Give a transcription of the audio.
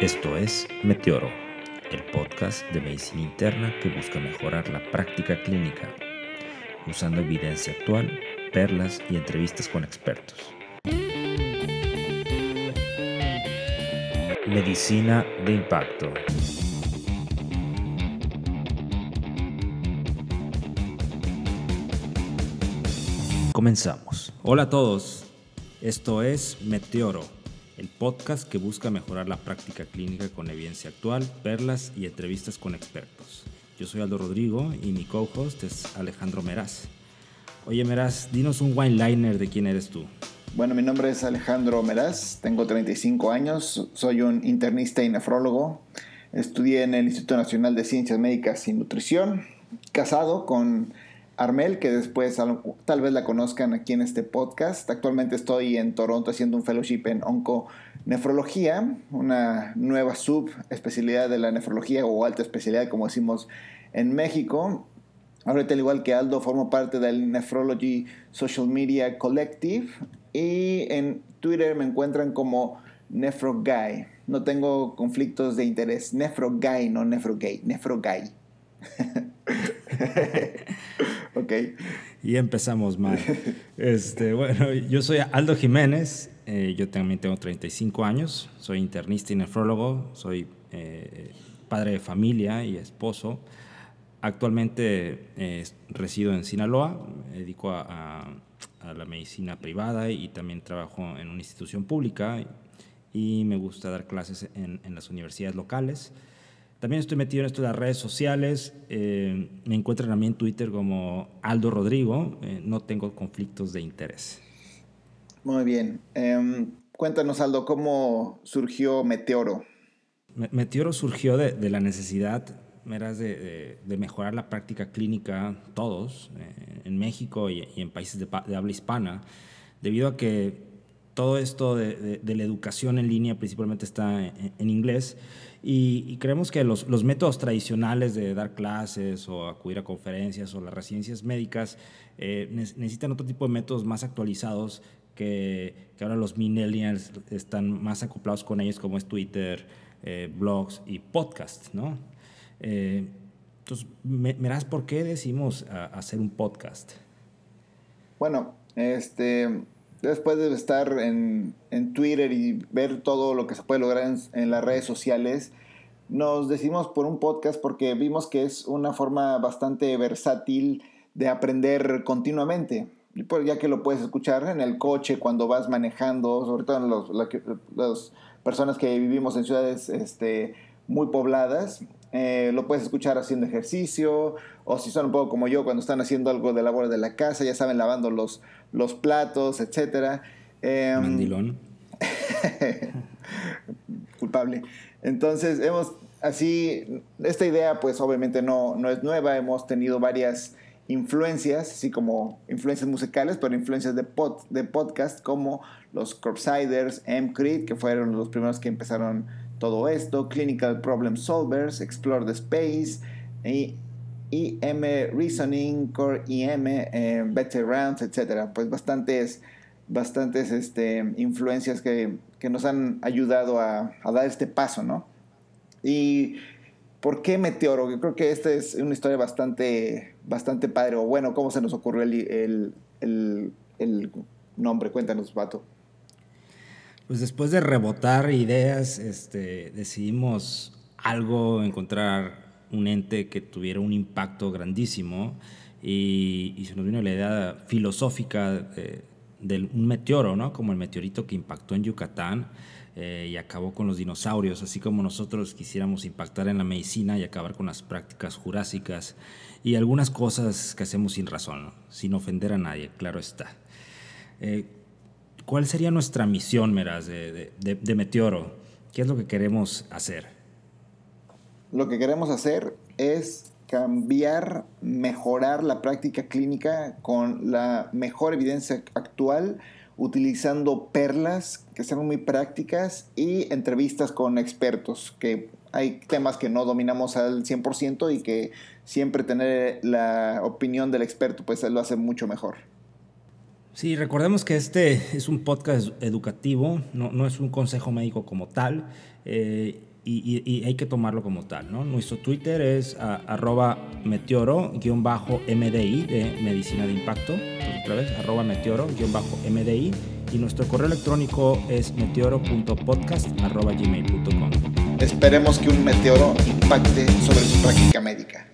Esto es Meteoro, el podcast de medicina interna que busca mejorar la práctica clínica, usando evidencia actual, perlas y entrevistas con expertos. Medicina de impacto. Comenzamos. Hola a todos, esto es Meteoro el podcast que busca mejorar la práctica clínica con evidencia actual, perlas y entrevistas con expertos. Yo soy Aldo Rodrigo y mi co-host es Alejandro Meraz. Oye Meraz, dinos un wine liner de quién eres tú. Bueno, mi nombre es Alejandro Meraz, tengo 35 años, soy un internista y nefrólogo. Estudié en el Instituto Nacional de Ciencias Médicas y Nutrición, casado con Armel, que después tal vez la conozcan aquí en este podcast. Actualmente estoy en Toronto haciendo un fellowship en onconefrología, una nueva subespecialidad de la nefrología o alta especialidad, como decimos en México. Ahorita, al igual que Aldo, formo parte del Nephrology Social Media Collective y en Twitter me encuentran como NephroGuy. No tengo conflictos de interés. NephroGuy, no NephroGay. NephroGuy. ok. Y empezamos mal. Este, bueno, yo soy Aldo Jiménez, eh, yo también tengo 35 años, soy internista y nefrólogo, soy eh, padre de familia y esposo. Actualmente eh, resido en Sinaloa, me dedico a, la medicina privada y también trabajo en una institución pública y me gusta dar clases en, en las universidades locales. También estoy metido en esto de las redes sociales. Eh, me encuentran a mí en Twitter como Aldo Rodrigo. Eh, no tengo conflictos de interés. Muy bien. Em, cuéntanos, Aldo, ¿cómo surgió Meteoro? Meteoro surgió de, la necesidad de, de, mejorar la práctica clínica todos, eh, en México y, en países de, habla hispana, debido a que todo esto de, la educación en línea principalmente está en inglés y, creemos que los, métodos tradicionales de dar clases o acudir a conferencias o las residencias médicas eh, necesitan otro tipo de métodos más actualizados que, ahora los millennials están más acoplados con ellos, como es Twitter, eh, blogs y podcasts, ¿no? Eh, entonces, ¿me, verás por qué decimos hacer un podcast? Bueno, este, después de estar en, Twitter y ver todo lo que se puede lograr en, las redes sociales, nos decidimos por un podcast porque vimos que es una forma bastante versátil de aprender continuamente. Ya que lo puedes escuchar en el coche, cuando vas manejando, sobre todo en las personas que vivimos en ciudades este, muy pobladas, eh, lo puedes escuchar haciendo ejercicio, o si son un poco como yo, cuando están haciendo algo de labor de la casa, ya saben, lavando los, los platos, etc. Eh, Mandilón. culpable. Entonces, hemos así, esta idea pues obviamente no, no es nueva, hemos tenido varias influencias, así como influencias musicales, pero influencias de, pod, de podcast como los Corpsiders, M-Crit, que fueron los primeros que empezaron todo esto, Clinical Problem Solvers, Explore the Space, IM Reasoning, Core IM, eh, Better Rounds, etc. Pues bastantes, bastantes este, influencias que, nos han ayudado a, dar este paso, ¿no? Y ¿por qué Meteoro? Yo creo que esta es una historia bastante, bastante padre. O bueno, ¿cómo se nos ocurrió el, el nombre? Cuéntanos, Vato. Pues después de rebotar ideas, este, decidimos algo, encontrar un ente que tuviera un impacto grandísimo y, se nos vino la idea filosófica de, un meteoro, ¿no? como el meteorito que impactó en Yucatán eh, y acabó con los dinosaurios, así como nosotros quisiéramos impactar en la medicina y acabar con las prácticas jurásicas y algunas cosas que hacemos sin razón, sin ofender a nadie, claro está. Eh, ¿Cuál sería nuestra misión, Meraz, de, Meteoro? ¿Qué es lo que queremos hacer? Lo que queremos hacer es cambiar, mejorar la práctica clínica con la mejor evidencia actual, utilizando perlas que sean muy prácticas y entrevistas con expertos, que hay temas que no dominamos al 100% y que siempre tener la opinión del experto pues lo hace mucho mejor. Sí, recordemos que este es un podcast educativo, no, es un consejo médico como tal. Eh, y, hay que tomarlo como tal. ¿no? Nuestro Twitter es arroba meteoro-mdi de medicina de impacto. otra vez, arroba meteoro-mdi. Y nuestro correo electrónico es meteoro.podcast.gmail.com. Esperemos que un meteoro impacte sobre su práctica médica.